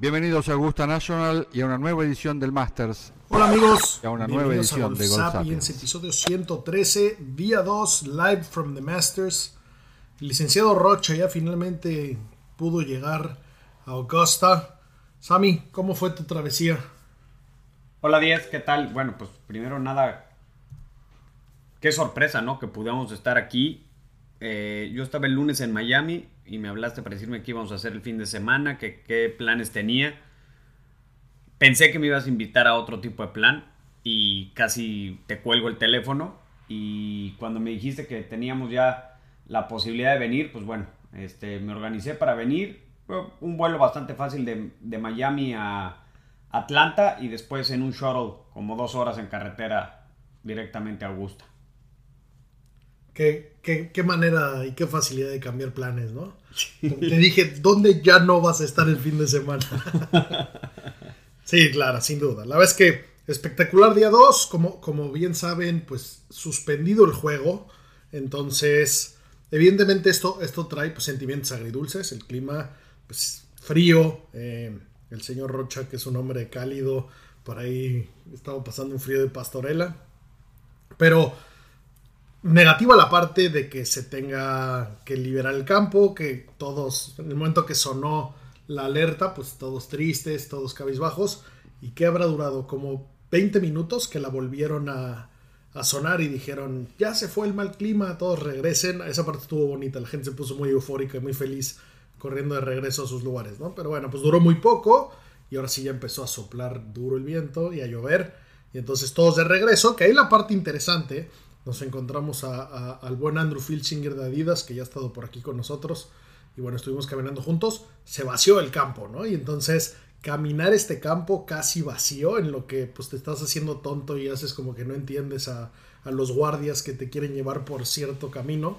Bienvenidos a Augusta National y a una nueva edición del Masters. Hola amigos, Y a una nueva edición Golf de Golf Sapiens, Sapiens. episodio 113, día 2, live from the Masters. El licenciado Rocha ya finalmente pudo llegar a Augusta. Sami, ¿cómo fue tu travesía? Hola 10, ¿qué tal? Bueno, pues primero nada, qué sorpresa, ¿no? Que pudiéramos estar aquí. Eh, yo estaba el lunes en Miami y me hablaste para decirme qué íbamos a hacer el fin de semana, que qué planes tenía. Pensé que me ibas a invitar a otro tipo de plan y casi te cuelgo el teléfono. Y cuando me dijiste que teníamos ya la posibilidad de venir, pues bueno, este, me organicé para venir. Un vuelo bastante fácil de, de Miami a Atlanta y después en un shuttle como dos horas en carretera directamente a Augusta. ¿Qué, qué, qué manera y qué facilidad de cambiar planes, ¿no? Te dije, ¿dónde ya no vas a estar el fin de semana? sí, claro, sin duda. La verdad es que espectacular día 2, como, como bien saben, pues suspendido el juego. Entonces, evidentemente esto, esto trae pues, sentimientos agridulces. El clima, pues frío. eh, el señor Rocha, que es un hombre cálido, por ahí estaba pasando un frío de pastorela. Pero negativa la parte de que se tenga que liberar el campo, que todos, en el momento que sonó la alerta, pues todos tristes, todos cabizbajos, y que habrá durado como 20 minutos que la volvieron a, sonar y dijeron, ya se fue el mal clima, todos regresen. Esa parte estuvo bonita, la gente se puso muy eufórica y muy feliz corriendo de regreso a sus lugares, ¿no? Pero bueno, pues duró muy poco y ahora sí ya empezó a soplar duro el viento y a llover. Y entonces todos de regreso, que ahí la parte interesante, nos encontramos a- al buen Andrew Filchinger de Adidas, que ya ha estado por aquí con nosotros. Y bueno, estuvimos caminando juntos. Se vació el campo, ¿no? Y entonces caminar este campo casi vacío, en lo que pues te estás haciendo tonto y haces como que no entiendes a, a los guardias que te quieren llevar por cierto camino.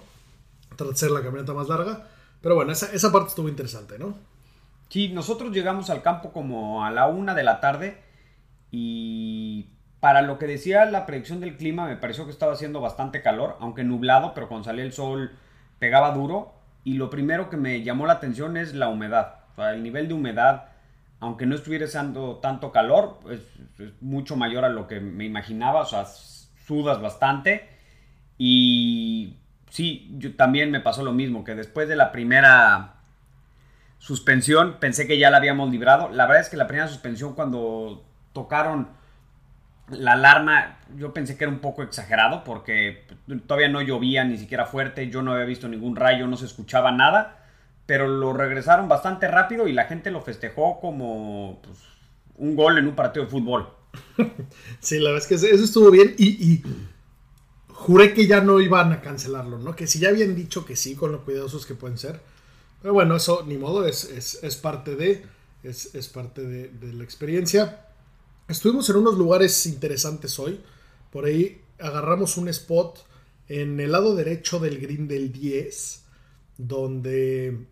De ser la camioneta más larga. Pero bueno, esa, esa parte estuvo interesante, ¿no? Sí, nosotros llegamos al campo como a la una de la tarde y para lo que decía la predicción del clima me pareció que estaba haciendo bastante calor, aunque nublado, pero cuando salía el sol pegaba duro. Y lo primero que me llamó la atención es la humedad, el nivel de humedad, aunque no estuviera haciendo tanto calor, es, es mucho mayor a lo que me imaginaba, o sea, sudas bastante. Y sí, yo también me pasó lo mismo, que después de la primera suspensión, pensé que ya la habíamos librado. La verdad es que la primera suspensión cuando tocaron la alarma, yo pensé que era un poco exagerado porque todavía no llovía ni siquiera fuerte, yo no había visto ningún rayo, no se escuchaba nada, pero lo regresaron bastante rápido y la gente lo festejó como pues, un gol en un partido de fútbol. Sí, la verdad es que eso estuvo bien y, y juré que ya no iban a cancelarlo, ¿no? Que si ya habían dicho que sí, con lo cuidadosos que pueden ser. Pero bueno, eso ni modo, es, es, parte de, es, es parte de, de la experiencia. Estuvimos en unos lugares interesantes hoy. Por ahí agarramos un spot en el lado derecho del green del 10, donde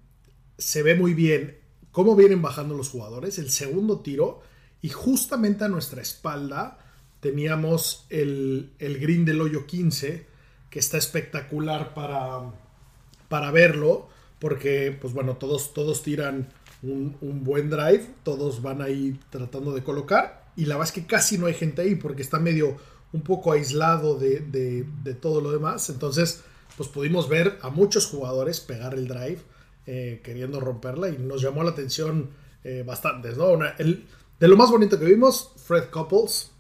se ve muy bien cómo vienen bajando los jugadores. El segundo tiro, y justamente a nuestra espalda teníamos el, el green del hoyo 15, que está espectacular para, para verlo, porque, pues bueno, todos, todos tiran un, un buen drive, todos van ahí tratando de colocar, y la verdad es que casi no hay gente ahí, porque está medio un poco aislado de, de, de todo lo demás, entonces, pues pudimos ver a muchos jugadores pegar el drive, eh, queriendo romperla, y nos llamó la atención eh, ¿no? Una- el- de lo más bonito que vimos, Fred Couples,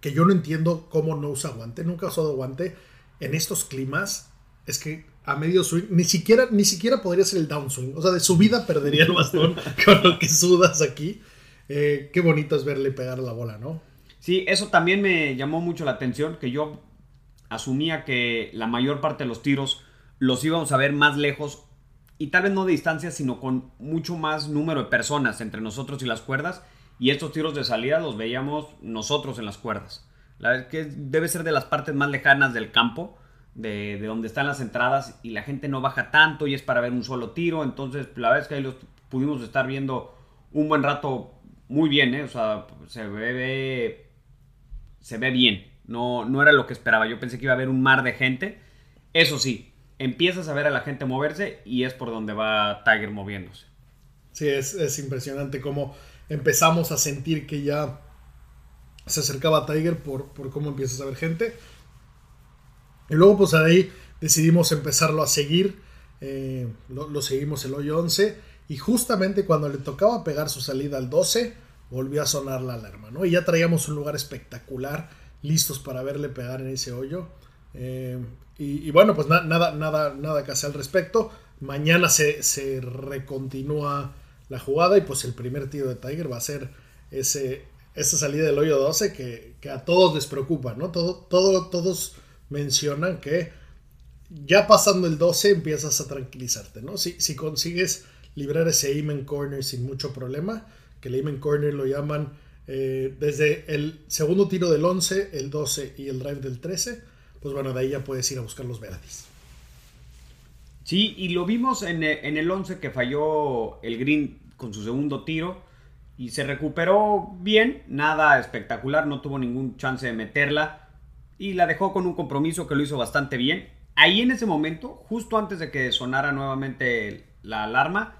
que yo no entiendo cómo no usa guante, nunca ha usado guante en estos climas, es que a medio swing, ni siquiera, ni siquiera podría ser el downswing, o sea, de su vida perdería el bastón con lo que sudas aquí. Eh, qué bonito es verle pegar la bola, ¿no? Sí, eso también me llamó mucho la atención, que yo asumía que la mayor parte de los tiros los íbamos a ver más lejos y tal vez no de distancia, sino con mucho más número de personas entre nosotros y las cuerdas. y estos tiros de salida los veíamos nosotros en las cuerdas. La verdad que debe ser de las partes más lejanas del campo, de, donde están las entradas, y la gente no baja tanto y es para ver un solo tiro. Entonces, la verdad es que ahí los pudimos estar viendo un buen rato muy bien, ¿eh? O sea, se ve, se ve bien. No, no era lo que esperaba. Yo pensé que iba a haber un mar de gente. Eso sí, empiezas a ver a la gente moverse y es por donde va Tiger moviéndose. Sí, es, es impresionante cómo empezamos a sentir que ya se acercaba Tiger por, por cómo empiezas a ver gente. Y luego pues ahí decidimos empezarlo a seguir. Eh, lo, seguimos el hoyo 11. Y justamente cuando le tocaba pegar su salida al 12, volvió a sonar la alarma. ¿no? Y ya traíamos un lugar espectacular, listos para verle pegar en ese hoyo. Eh, y, bueno, pues nada, nada, nada que hacer al respecto. Mañana se, se recontinúa la jugada y pues el primer tiro de Tiger va a ser ese, esa salida del hoyo 12 que, a todos les preocupa, ¿no? Todo, todo, todos mencionan que ya pasando el 12 empiezas a tranquilizarte, ¿no? Si, si consigues librar ese aim corner sin mucho problema, que el aim corner lo llaman eh, desde el segundo tiro del 11, el 12 y el drive del 13, pues bueno, de ahí ya puedes ir a buscar los verdes. Sí, y lo vimos en, en el 11 que falló el Green con su segundo tiro y se recuperó bien, nada espectacular, no tuvo ningún chance de meterla y la dejó con un compromiso que lo hizo bastante bien. Ahí en ese momento, justo antes de que sonara nuevamente la alarma,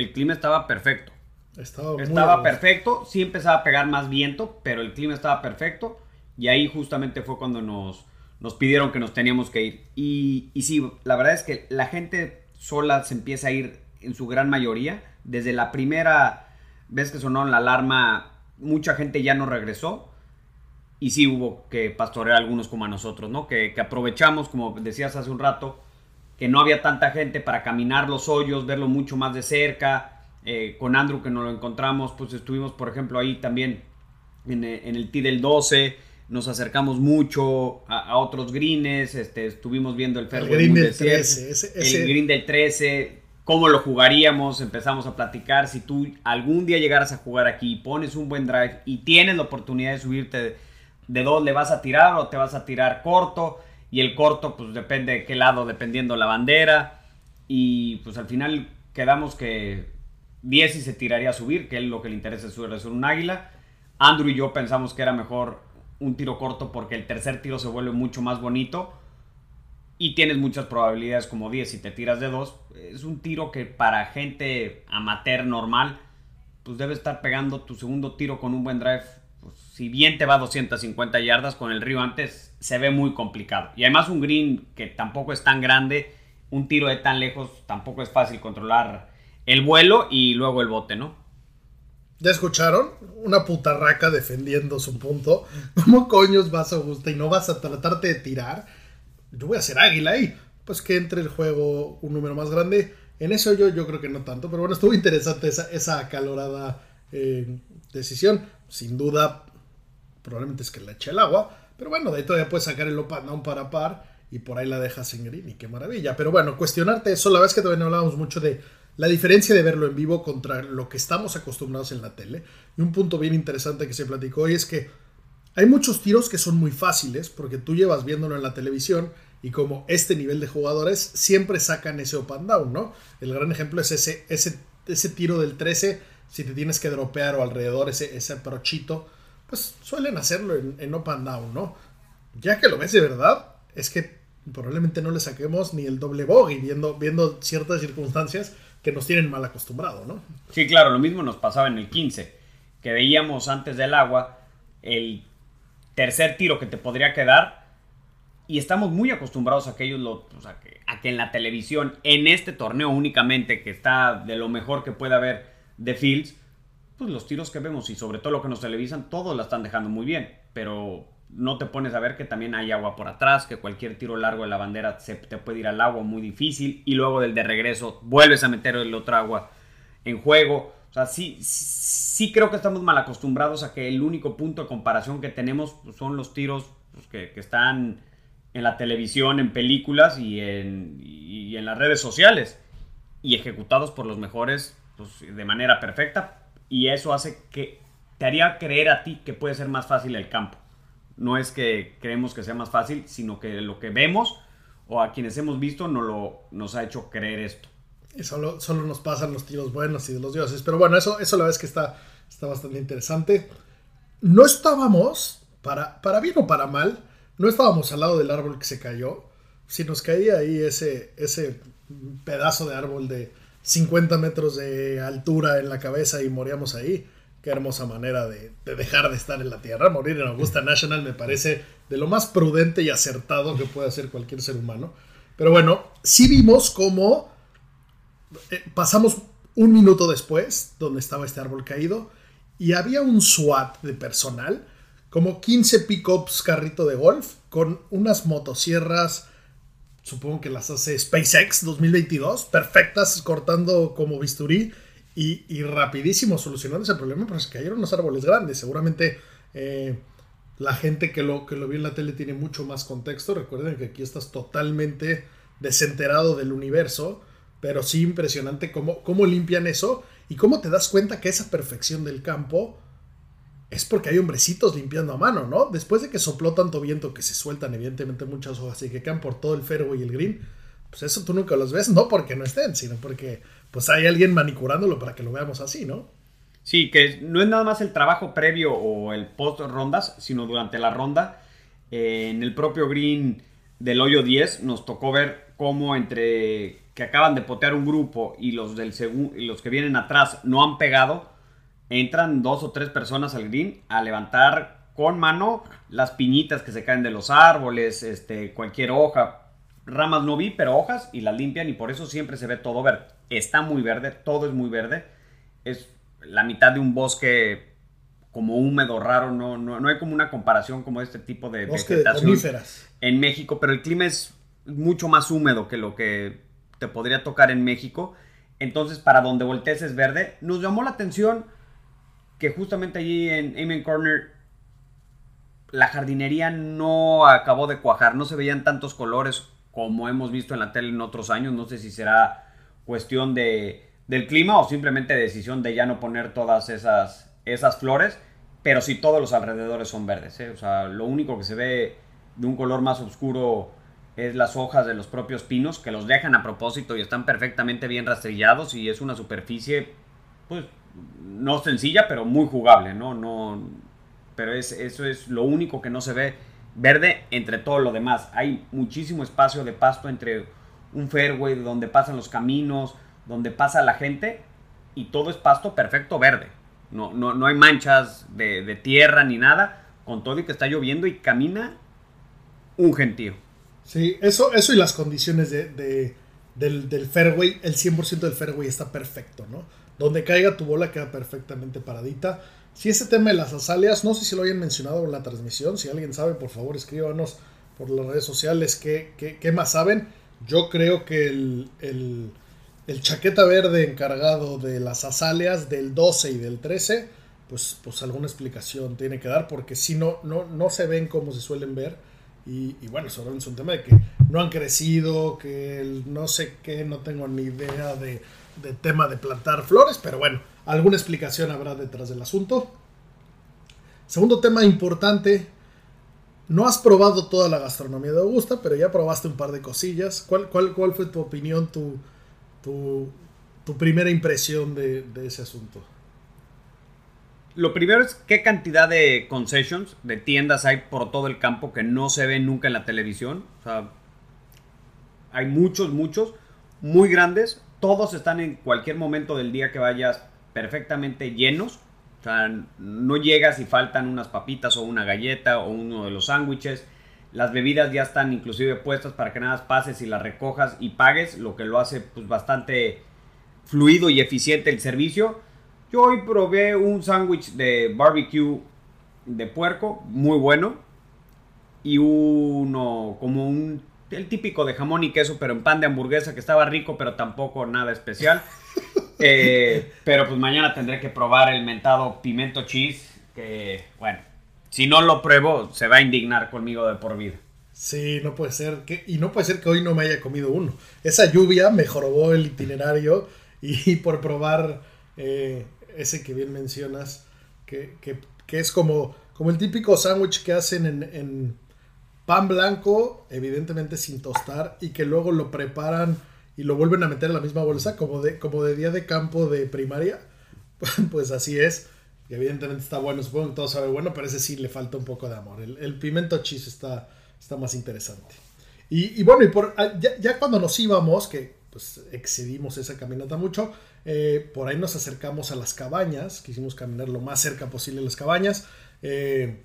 el clima estaba perfecto. Estaba, estaba perfecto, sí empezaba a pegar más viento, pero el clima estaba perfecto y ahí justamente fue cuando nos, nos pidieron que nos teníamos que ir. Y, y sí, la verdad es que la gente sola se empieza a ir en su gran mayoría. Desde la primera vez que sonó la alarma, mucha gente ya no regresó. Y sí hubo que pastorear a algunos como a nosotros, ¿no? Que, aprovechamos, como decías hace un rato, que no había tanta gente para caminar los hoyos, verlo mucho más de cerca. Eh, con Andrew que nos lo encontramos, pues estuvimos, por ejemplo, ahí también en, en el T del 12 nos acercamos mucho a, otros greens, este, estuvimos viendo el Fairway green del 13, el green del 13, cómo lo jugaríamos, empezamos a platicar, si tú algún día llegaras a jugar aquí, pones un buen drive y tienes la oportunidad de subirte de, dos, le vas a tirar o te vas a tirar corto, y el corto pues depende de qué lado, dependiendo la bandera, y pues al final quedamos que 10 y se tiraría a subir, que es lo que le interesa es subir, es un águila. Andrew y yo pensamos que era mejor un tiro corto porque el tercer tiro se vuelve mucho más bonito y tienes muchas probabilidades como 10 si te tiras de 2. Es un tiro que para gente amateur normal, pues debe estar pegando tu segundo tiro con un buen drive. Pues, si bien te va a 250 yardas con el río antes, se ve muy complicado. Y además un green que tampoco es tan grande, un tiro de tan lejos, tampoco es fácil controlar el vuelo y luego el bote, ¿no? ¿Ya escucharon? Una putarraca defendiendo su punto. ¿Cómo coños vas a Augusta y no vas a tratarte de tirar? Yo voy a ser águila ahí. Pues que entre el juego un número más grande. En eso yo, yo creo que no tanto. Pero bueno, estuvo interesante esa, esa acalorada eh, decisión. Sin duda, probablemente es que le eche el agua. Pero bueno, de ahí todavía puedes sacar el opa un para par. Y por ahí la dejas en green. Y qué maravilla. Pero bueno, cuestionarte eso. La verdad es que todavía no hablábamos mucho de la diferencia de verlo en vivo contra lo que estamos acostumbrados en la tele. Y un punto bien interesante que se platicó hoy es que hay muchos tiros que son muy fáciles porque tú llevas viéndolo en la televisión y como este nivel de jugadores siempre sacan ese up and down, ¿no? El gran ejemplo es ese, ese, ese tiro del 13, si te tienes que dropear o alrededor ese, ese prochito, pues suelen hacerlo en, en up and down, ¿no? Ya que lo ves de verdad, es que probablemente no le saquemos ni el doble bogey viendo, viendo ciertas circunstancias que nos tienen mal acostumbrado, ¿no? Sí, claro, lo mismo nos pasaba en el 15, que veíamos antes del agua el tercer tiro que te podría quedar y estamos muy acostumbrados a que ellos a, que, en la televisión, en este torneo únicamente, que está de lo mejor que puede haber de Fields, pues los tiros que vemos y sobre todo lo que nos televisan, todos la están dejando muy bien, pero no te pones a ver que también hay agua por atrás, que cualquier tiro largo de la bandera se te puede ir al agua muy difícil y luego del de regreso vuelves a meter el otro agua en juego. O sea, sí, sí creo que estamos mal acostumbrados a que el único punto de comparación que tenemos pues, son los tiros pues, que, están en la televisión, en películas y en, en las redes sociales y ejecutados por los mejores pues, de manera perfecta y eso hace que te haría creer a ti que puede ser más fácil el campo. No es que creemos que sea más fácil, sino que lo que vemos o a quienes hemos visto nos, lo, nos ha hecho creer esto. Y solo, solo nos pasan los tiros buenos y de los dioses. Pero bueno, eso, eso la verdad es que está, está bastante interesante. No estábamos, para, para bien o para mal, no estábamos al lado del árbol que se cayó. Si nos caía ahí ese, ese pedazo de árbol de 50 metros de altura en la cabeza y moríamos ahí, qué hermosa manera de, de, dejar de estar en la Tierra. Morir en Augusta National me parece de lo más prudente y acertado que puede hacer cualquier ser humano. Pero bueno, sí vimos cómo eh, pasamos un minuto después, donde estaba este árbol caído, y había un SWAT de personal, como 15 pickups carrito de golf, con unas motosierras, supongo que las hace SpaceX 2022, perfectas, cortando como bisturí, y, rapidísimo solucionando ese problema, pero se cayeron los árboles grandes. Seguramente eh, la gente que lo, que lo vio en la tele tiene mucho más contexto. Recuerden que aquí estás totalmente desenterado del universo pero sí impresionante cómo, cómo limpian eso y cómo te das cuenta que esa perfección del campo es porque hay hombrecitos limpiando a mano, ¿no? Después de que sopló tanto viento que se sueltan evidentemente muchas hojas y que quedan por todo el fairway y el green, pues eso tú nunca los ves, no porque no estén, sino porque pues hay alguien manicurándolo para que lo veamos así, ¿no? Sí, que no es nada más el trabajo previo o el post rondas, sino durante la ronda. Eh, en el propio green del hoyo 10 nos tocó ver cómo entre que acaban de potear un grupo y los, del y los que vienen atrás no han pegado, entran dos o tres personas al green a levantar con mano las piñitas que se caen de los árboles, este, cualquier hoja. Ramas no vi, pero hojas y las limpian y por eso siempre se ve todo verde. Está muy verde, todo es muy verde. Es la mitad de un bosque como húmedo, raro. No, no, no hay como una comparación como este tipo de bosque vegetación de en México, pero el clima es mucho más húmedo que lo que te podría tocar en México. Entonces, para donde voltees es verde. Nos llamó la atención que justamente allí en Amen Corner la jardinería no acabó de cuajar, no se veían tantos colores como hemos visto en la tele en otros años. No sé si será cuestión de, del clima o simplemente decisión de ya no poner todas esas, esas flores, pero sí todos los alrededores son verdes. ¿eh? O sea, lo único que se ve de un color más oscuro es las hojas de los propios pinos que los dejan a propósito y están perfectamente bien rastrillados y es una superficie pues no sencilla pero muy jugable, ¿no? No pero es, eso es lo único que no se ve verde entre todo lo demás. Hay muchísimo espacio de pasto entre un fairway donde pasan los caminos, donde pasa la gente y todo es pasto perfecto verde. No, no, no hay manchas de, tierra ni nada, con todo y que está lloviendo y camina un gentío. Sí, eso, eso y las condiciones de, del, del, fairway, el 100% del fairway está perfecto, ¿no? Donde caiga tu bola queda perfectamente paradita. Si ese tema de las azaleas, no sé si lo hayan mencionado en la transmisión, si alguien sabe, por favor escríbanos por las redes sociales qué, qué, más saben. Yo creo que el, el, el, chaqueta verde encargado de las azaleas del 12 y del 13, pues, pues alguna explicación tiene que dar, porque si no, no, no se ven como se suelen ver y, bueno, es un tema de que no han crecido, que no sé qué, no tengo ni idea de, tema de plantar flores, pero bueno, alguna explicación habrá detrás del asunto. Segundo tema importante, no has probado toda la gastronomía de Augusta, pero ya probaste un par de cosillas. ¿Cuál, cuál, cuál fue tu opinión, tu, tu, tu primera impresión de, de ese asunto? Lo primero es qué cantidad de concessions, de tiendas hay por todo el campo que no se ven nunca en la televisión. O sea, hay muchos, muchos, muy grandes. Todos están en cualquier momento del día que vayas perfectamente llenos. O sea, no llegas y faltan unas papitas o una galleta o uno de los sándwiches. Las bebidas ya están inclusive puestas para que nada pases y las recojas y pagues, lo que lo hace pues bastante fluido y eficiente el servicio. Yo hoy probé un sándwich de barbecue de puerco, muy bueno. Y uno como un el típico de jamón y queso, pero en pan de hamburguesa, que estaba rico, pero tampoco nada especial. Eh, pero pues mañana tendré que probar el mentado pimento cheese, que bueno, si no lo pruebo, se va a indignar conmigo de por vida. Sí, no puede ser que, y no puede ser que hoy no me haya comido uno. Esa lluvia me jorobó el itinerario y por probar eh, ese que bien mencionas, que, es como, como el típico sándwich que hacen en, pan blanco, evidentemente sin tostar, y que luego lo preparan y lo vuelven a meter en la misma bolsa, como de, como de día de campo de primaria. Pues así es. Y evidentemente está bueno, supongo que todo sabe bueno, pero ese sí le falta un poco de amor. El, pimiento cheese está, está más interesante. Y, bueno, ah, ya, cuando nos íbamos, que pues excedimos esa caminata mucho, eh, por ahí nos acercamos a las cabañas, quisimos caminar lo más cerca posible a las cabañas. Eh,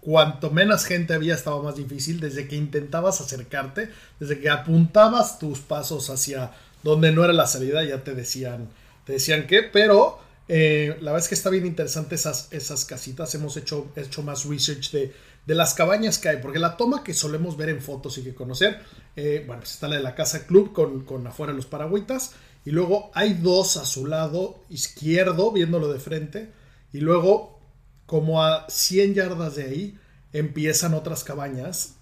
cuanto menos gente había estaba más difícil, desde que intentabas acercarte, desde que apuntabas tus pasos hacia donde no era la salida, ya te decían, te decían que, pero eh, la verdad es que está bien interesante esas, esas casitas, hemos hecho, hecho más research de de las cabañas que hay, porque la toma que solemos ver en fotos y que conocer, eh, bueno, pues está la de la casa club con, con afuera los paragüitas, y luego hay dos a su lado izquierdo, viéndolo de frente, y luego, como a 100 yardas de ahí, empiezan otras cabañas,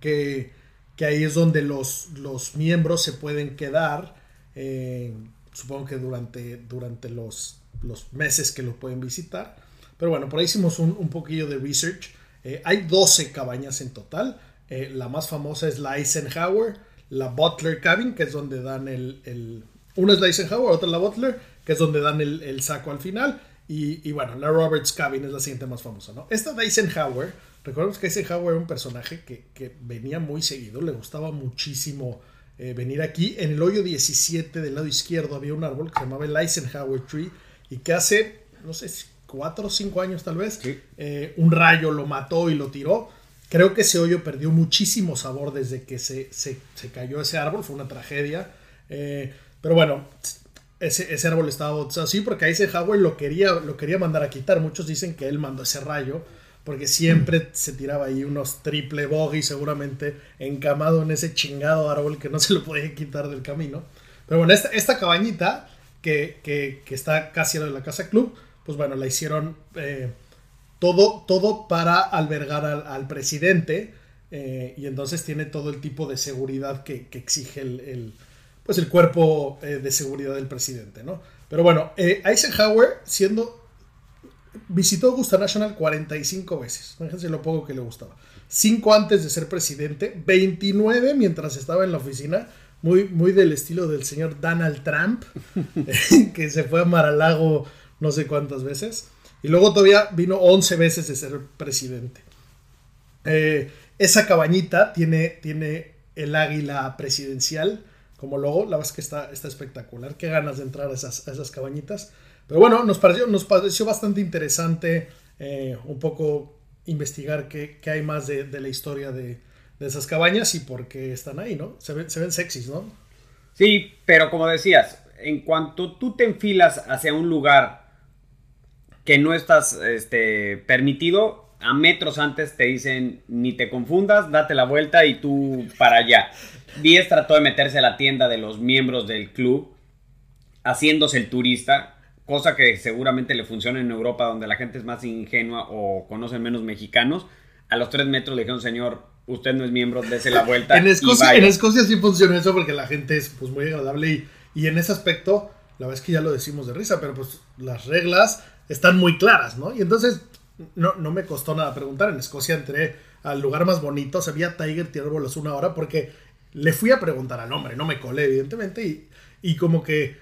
que, que ahí es donde los, los miembros se pueden quedar, eh, supongo que durante, durante los, los meses que lo pueden visitar. Pero bueno, por ahí hicimos un, un poquillo de research. Eh, hay 12 cabañas en total. Eh, la más famosa es la Eisenhower, la Butler Cabin, que es donde dan el... una es la Eisenhower, otra la Butler, que es donde dan el, saco al final. Y, bueno, la Roberts Cabin es la siguiente más famosa, ¿no? Esta de Eisenhower, recordemos que Eisenhower era un personaje que, venía muy seguido, le gustaba muchísimo eh, venir aquí. En el hoyo 17 del lado izquierdo había un árbol que se llamaba el Eisenhower Tree y que hace, no sé cuatro o cinco años tal vez, eh, un rayo lo mató y lo tiró. Creo que ese hoyo perdió muchísimo sabor desde que se, se, cayó ese árbol, fue una tragedia. Eh, pero bueno, ese, ese árbol estaba así porque ahí Eisenhower lo quería, lo quería mandar a quitar. Muchos dicen que él mandó ese rayo porque siempre se tiraba ahí unos triple bogey seguramente encamado en ese chingado árbol que no se lo podía quitar del camino. Pero bueno, esta, esta cabañita que, que, que está casi a la casa club, pues bueno, la hicieron eh, todo, todo para albergar al, presidente eh, y entonces tiene todo el tipo de seguridad que, exige el, pues el cuerpo eh, de seguridad del presidente, ¿no? Pero bueno, Eisenhower siendo visitó Augusta National 45 veces, fíjense lo poco que le gustaba. 5 antes de ser presidente, 29 mientras estaba en la oficina, muy, muy del estilo del señor Donald Trump, que se fue a Mar-a-Lago no sé cuántas veces. Y luego todavía vino 11 veces de ser presidente. Eh, esa cabañita tiene, tiene el águila presidencial como logo. La verdad es que está, espectacular. Qué ganas de entrar a esas, esas cabañitas. Pero bueno, nos pareció, nos pareció bastante interesante eh, un poco investigar qué, hay más de, la historia de, esas cabañas y por qué están ahí, ¿no? Se ven, se ven sexys, ¿no? Sí, pero como decías, en cuanto tú te enfilas hacia un lugar que no estás este, permitido, a metros antes te dicen ni te confundas, date la vuelta y tú para allá. Díez trató de meterse a la tienda de los miembros del club, haciéndose el turista, cosa que seguramente le funciona en Europa, donde la gente es más ingenua o conocen menos mexicanos. A los tres metros le dijeron, señor, usted no es miembro, dése la vuelta. en, Escocia, en Escocia sí funciona eso porque la gente es pues, muy agradable y, y en ese aspecto, la verdad es que ya lo decimos de risa, pero pues las reglas están muy claras, ¿no? Y entonces no, no me costó nada preguntar. En Escocia entré al lugar más bonito, se veía Tiger tirar bolas una hora porque le fui a preguntar al hombre, no me colé, evidentemente, y, y como que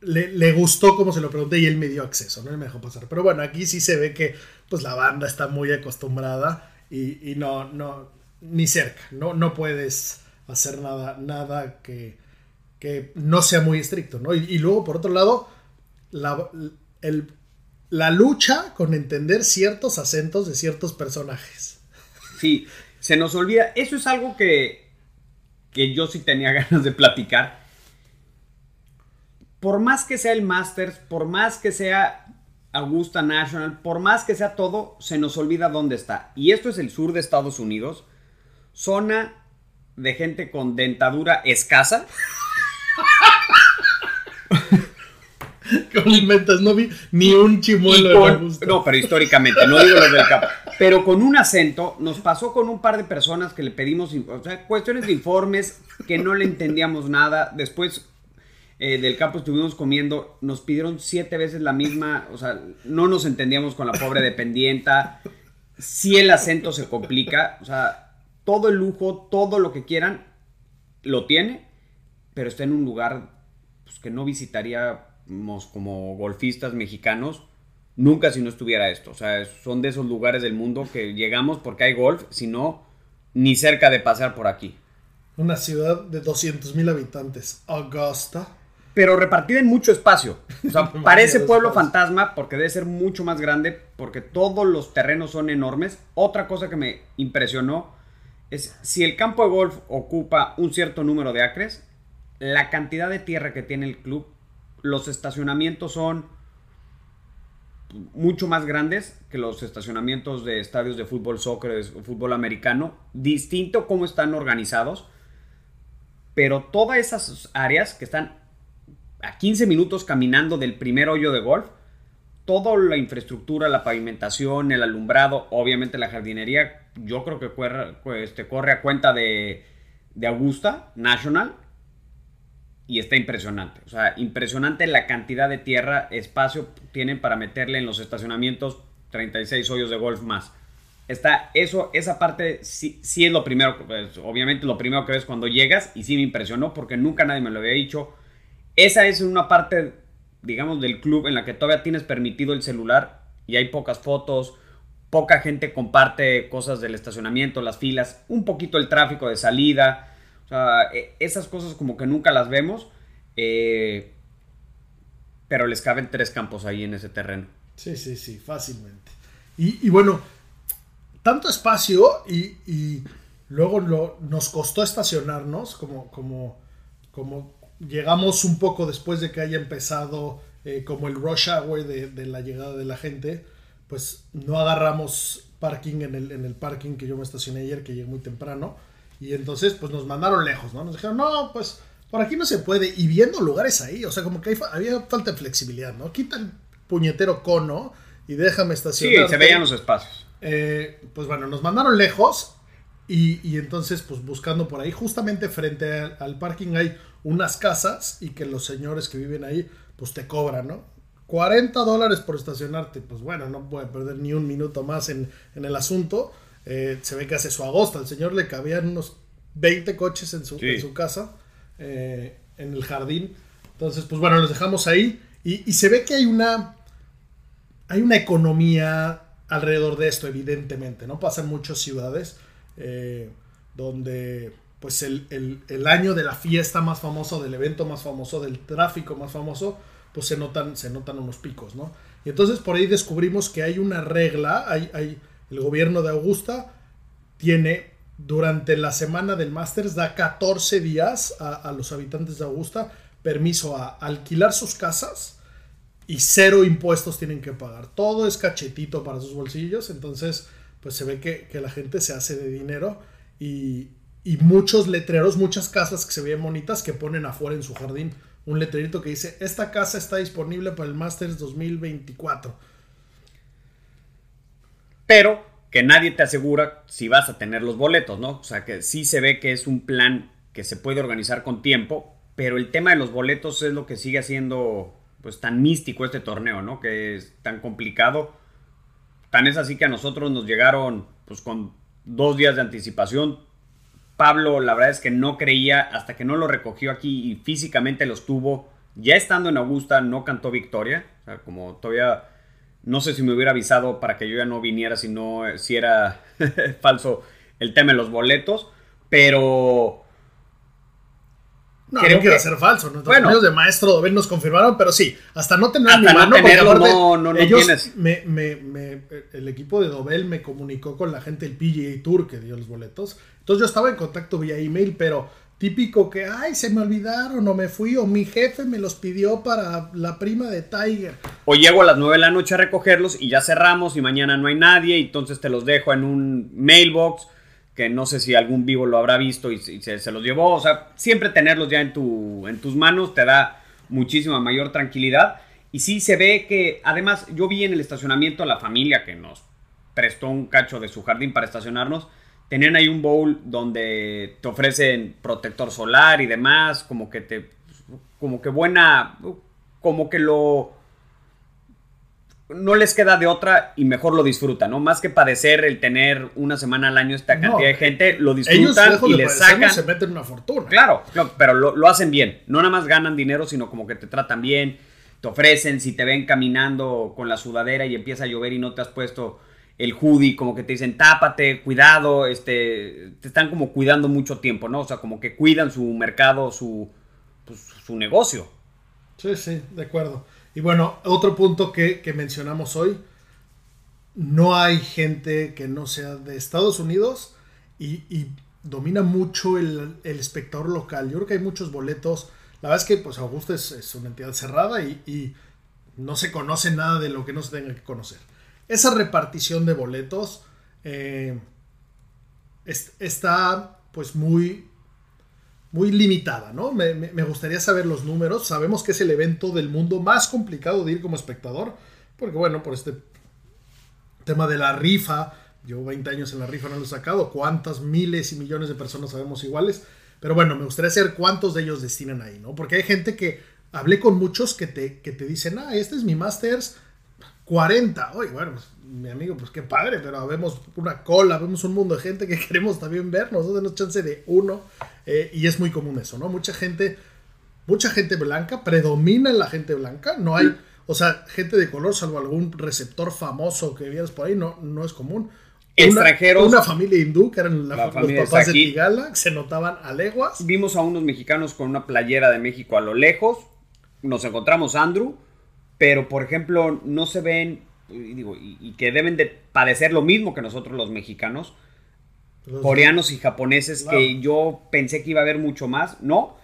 le, gustó como se lo pregunté y él me dio acceso, ¿no? me dejó pasar. Pero bueno, aquí sí se ve que pues la banda está muy acostumbrada y, y no, no, ni cerca, no, no puedes hacer nada, nada que, que no sea muy estricto, ¿no? Y, y luego, por otro lado, la, la lucha con entender ciertos acentos de ciertos personajes. Sí, se nos olvida. Eso es algo que, que yo sí tenía ganas de platicar. Por más que sea el Masters, por más que sea Augusta National, por más que sea todo, se nos olvida dónde está. Y esto es el sur de Estados Unidos, zona de gente con dentadura escasa. no vi ni un chimuelo No, pero históricamente, no digo los del campo. Pero con un acento, nos pasó con un par de personas que le pedimos, o sea, cuestiones de informes que no le entendíamos nada. Después, eh, del campo estuvimos comiendo, nos pidieron siete veces la misma, o sea, no nos entendíamos con la pobre dependienta, si el acento se complica, o sea, todo el lujo, todo lo que quieran, lo tiene, pero está en un lugar pues, que no visitaríamos como golfistas mexicanos nunca si no estuviera esto. O sea, son de esos lugares del mundo que llegamos porque hay golf, si no, ni cerca de pasar por aquí. Una ciudad de 200 mil habitantes, Augusta. Pero repartida en mucho espacio. O sea, parece pueblo fantasma porque debe ser mucho más grande porque todos los terrenos son enormes. Otra cosa que me impresionó es si el campo de golf ocupa un cierto número de acres, la cantidad de tierra que tiene el club, los estacionamientos son mucho más grandes que los estacionamientos de estadios de fútbol, soccer o fútbol americano. Distinto cómo están organizados. Pero todas esas áreas que están a 15 minutos caminando del primer hoyo de golf, toda la infraestructura, la pavimentación, el alumbrado, obviamente la jardinería, yo creo que corre, este, corre a cuenta de, de Augusta National y está impresionante. O sea, impresionante la cantidad de tierra, espacio tienen para meterle en los estacionamientos 36 hoyos de golf más. Está eso, esa parte sí, sí es lo primero, pues, obviamente lo primero que ves cuando llegas y sí me impresionó porque nunca nadie me lo había dicho. Esa es una parte, digamos, del club en la que todavía tienes permitido el celular y hay pocas fotos, poca gente comparte cosas del estacionamiento, las filas, un poquito el tráfico de salida o sea, e, esas cosas como que nunca las vemos. Eh, pero les caben tres campos ahí en ese terreno. Sí, sí, sí, fácilmente. Y, bueno, tanto espacio y, luego lo, nos costó estacionarnos, como, como, como llegamos un poco después de que haya empezado eh, como el rush hour de, de, la llegada de la gente, pues no agarramos parking en el, en el parking que yo me estacioné ayer, que llegué muy temprano. Y entonces, pues nos mandaron lejos, ¿no? Nos dijeron, no, pues por aquí no se puede. Y viendo lugares ahí, o sea, como que había falta de flexibilidad, ¿no? Quita el puñetero cono y déjame estacionar. Sí, se veían los espacios. Eh, pues bueno, nos mandaron lejos y, entonces, pues buscando por ahí, justamente frente al, parking hay unas casas y que los señores que viven ahí, pues te cobran, ¿no? 40 dólares por estacionarte. Pues bueno, no voy a perder ni un minuto más en, en el asunto. Eh, se ve que hace su agosto. Al señor le cabían unos 20 coches en su, su casa, eh, en el jardín. Entonces, pues bueno, los dejamos ahí. Y, se ve que hay una, hay una economía alrededor de esto, evidentemente, ¿no? Pasa en muchas ciudades eh, donde pues el, el, año de la fiesta más famoso, del evento más famoso, del tráfico más famoso, pues se notan, se notan unos picos, ¿no? Y entonces por ahí descubrimos que hay una regla, hay, hay el gobierno de Augusta tiene durante la semana del Masters, da 14 días a, los habitantes de Augusta permiso a alquilar sus casas y cero impuestos tienen que pagar. Todo es cachetito para sus bolsillos, entonces pues se ve que, la gente se hace de dinero y, y, muchos letreros, muchas casas que se ven bonitas que ponen afuera en su jardín un letrerito que dice, esta casa está disponible para el Masters 2024 pero que nadie te asegura si vas a tener los boletos, ¿no? O sea, que sí se ve que es un plan que se puede organizar con tiempo, pero el tema de los boletos es lo que sigue siendo pues tan místico este torneo, ¿no? Que es tan complicado. Tan es así que a nosotros nos llegaron pues con dos días de anticipación. Pablo, la verdad es que no creía hasta que no lo recogió aquí y físicamente los tuvo. Ya estando en Augusta no cantó victoria, o sea, como todavía no sé si me hubiera avisado para que yo ya no viniera si no, si era falso el tema de los boletos, pero... No, no quiero ser falso. Nuestros bueno, amigos de Maestro Dobel nos confirmaron, pero sí, hasta no tener mi mano, no, no, ellos tienes. Me, me, me, el equipo de Dobel me comunicó con la gente del PGA Tour que dio los boletos. Entonces yo estaba en contacto vía email, pero Típico que, ay, se me olvidaron o me fui o mi jefe me los pidió para la prima de Tiger. O llego a las 9 de la noche a recogerlos y ya cerramos y mañana no hay nadie y entonces te los dejo en un mailbox que no sé si algún vivo lo habrá visto y, se, los llevó. O sea, siempre tenerlos ya en, tu, en tus manos te da muchísima mayor tranquilidad. Y sí se ve que, además, yo vi en el estacionamiento a la familia que nos prestó un cacho de su jardín para estacionarnos Tenían ahí un bowl donde te ofrecen protector solar y demás, como que te como que buena, como que lo no les queda de otra y mejor lo disfrutan, ¿no? Más que padecer el tener una semana al año esta cantidad de gente, lo disfrutan y les sacan. se meten una fortuna. Claro, pero lo, hacen bien. No nada más ganan dinero, sino como que te tratan bien, te ofrecen, si te ven caminando con la sudadera y empieza a llover y no te has puesto el hoodie, como que te dicen tápate, cuidado, este, te están como cuidando mucho tiempo, ¿no? O sea, como que cuidan su mercado, su, pues, su negocio. Sí, sí, de acuerdo. Y bueno, otro punto que, mencionamos hoy, no hay gente que no sea de Estados Unidos y, domina mucho el, espectador local. Yo creo que hay muchos boletos. La verdad es que pues Augusta es, una entidad cerrada y, no se conoce nada de lo que no se tenga que conocer. Esa repartición de boletos eh, está pues muy muy limitada, ¿no? Me, gustaría saber los números. Sabemos que es el evento del mundo más complicado de ir como espectador, porque bueno, por este tema de la rifa, llevo 20 años en la rifa, no lo he sacado, cuántas miles y millones de personas sabemos iguales, pero bueno, me gustaría saber cuántos de ellos destinan ahí, ¿no? Porque hay gente que, hablé con muchos que te, que te dicen, ah, este es mi Masters 40, oye, bueno, pues mi amigo, pues qué padre, pero vemos una cola, vemos un mundo de gente que queremos también ver, nosotros tenemos chance de uno, eh, y es muy común eso, ¿no? Mucha gente, mucha gente blanca, predomina en la gente blanca, no hay, o sea, gente de color, salvo algún receptor famoso que vieras por ahí, no, no es común. Extranjeros. Una, familia hindú, que eran los papás de Tigala, se notaban a leguas. Vimos a unos mexicanos con una playera de México a lo lejos, nos encontramos Andrew, pero por ejemplo, no se ven y, digo, y, que deben de padecer lo mismo que nosotros los mexicanos, coreanos y japoneses, que yo pensé que iba a haber mucho más, ¿no?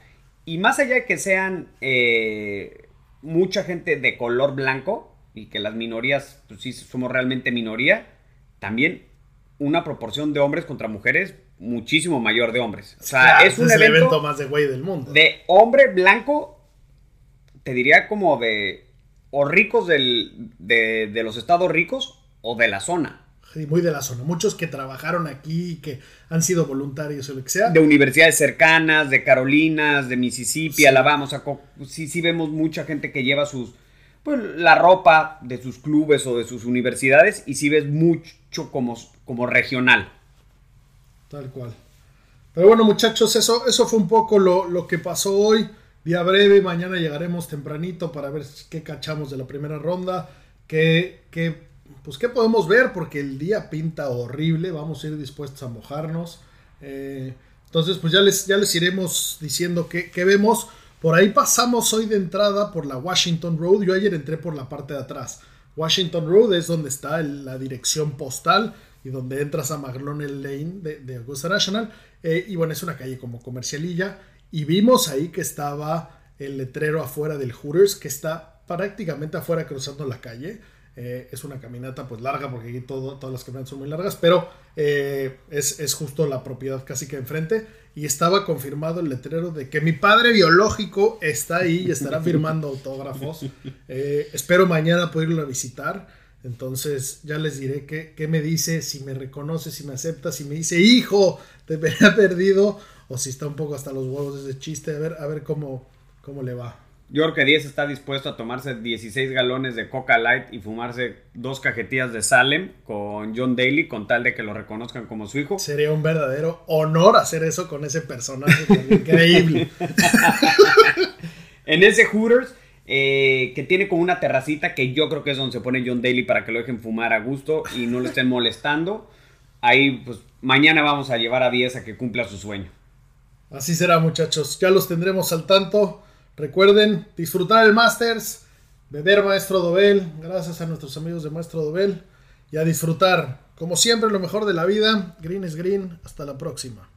Y más allá de que sean eh, mucha gente de color blanco y que las minorías, pues sí, somos realmente minoría, también una proporción de hombres contra mujeres muchísimo mayor de hombres. O sea, es un evento, más de güey del mundo. De hombre blanco, te diría como de o ricos del, de, los estados ricos o de la zona. Sí, muy de la zona. Muchos que trabajaron aquí, que han sido voluntarios o lo que sea. De universidades cercanas, de Carolinas, de Mississippi, Alabama. O sea, sí, sí vemos mucha gente que lleva sus, pues, la ropa de sus clubes o de sus universidades y sí ves mucho como, como regional. Tal cual. Pero bueno, muchachos, eso, eso fue un poco lo, lo que pasó hoy. Día breve, mañana llegaremos tempranito para ver qué cachamos de la primera ronda, qué, qué, pues qué podemos ver, porque el día pinta horrible, vamos a ir dispuestos a mojarnos. Eh, entonces, pues ya les, ya les iremos diciendo qué, qué, vemos. Por ahí pasamos hoy de entrada por la Washington Road. Yo ayer entré por la parte de atrás. Washington Road es donde está la dirección postal y donde entras a McLonnell Lane de, Augusta National. Eh, y bueno, es una calle como comercialilla. Y vimos ahí que estaba el letrero afuera del Hooters, que está prácticamente afuera cruzando la calle. Eh, es una caminata pues larga porque aquí todo, todas las caminatas son muy largas, pero eh, es, justo la propiedad casi que enfrente. Y estaba confirmado el letrero de que mi padre biológico está ahí y estará firmando autógrafos. Eh, espero mañana poder irlo a visitar. Entonces ya les diré qué, qué, me dice, si me reconoce, si me acepta, si me dice, hijo, te había perdido o si está un poco hasta los huevos de ese chiste, a ver, a ver cómo, cómo le va. Yo creo que 10 está dispuesto a tomarse 16 galones de Coca Light y fumarse dos cajetillas de Salem con John Daly con tal de que lo reconozcan como su hijo. Sería un verdadero honor hacer eso con ese personaje increíble. en ese Hooters, eh, que tiene como una terracita que yo creo que es donde se pone John Daly para que lo dejen fumar a gusto y no lo estén molestando. Ahí, pues, mañana vamos a llevar a 10 a que cumpla su sueño. Así será, muchachos. Ya los tendremos al tanto. Recuerden disfrutar el Masters, beber Maestro Dobel, gracias a nuestros amigos de Maestro Dobel, y a disfrutar, como siempre, lo mejor de la vida. Green es green. Hasta la próxima.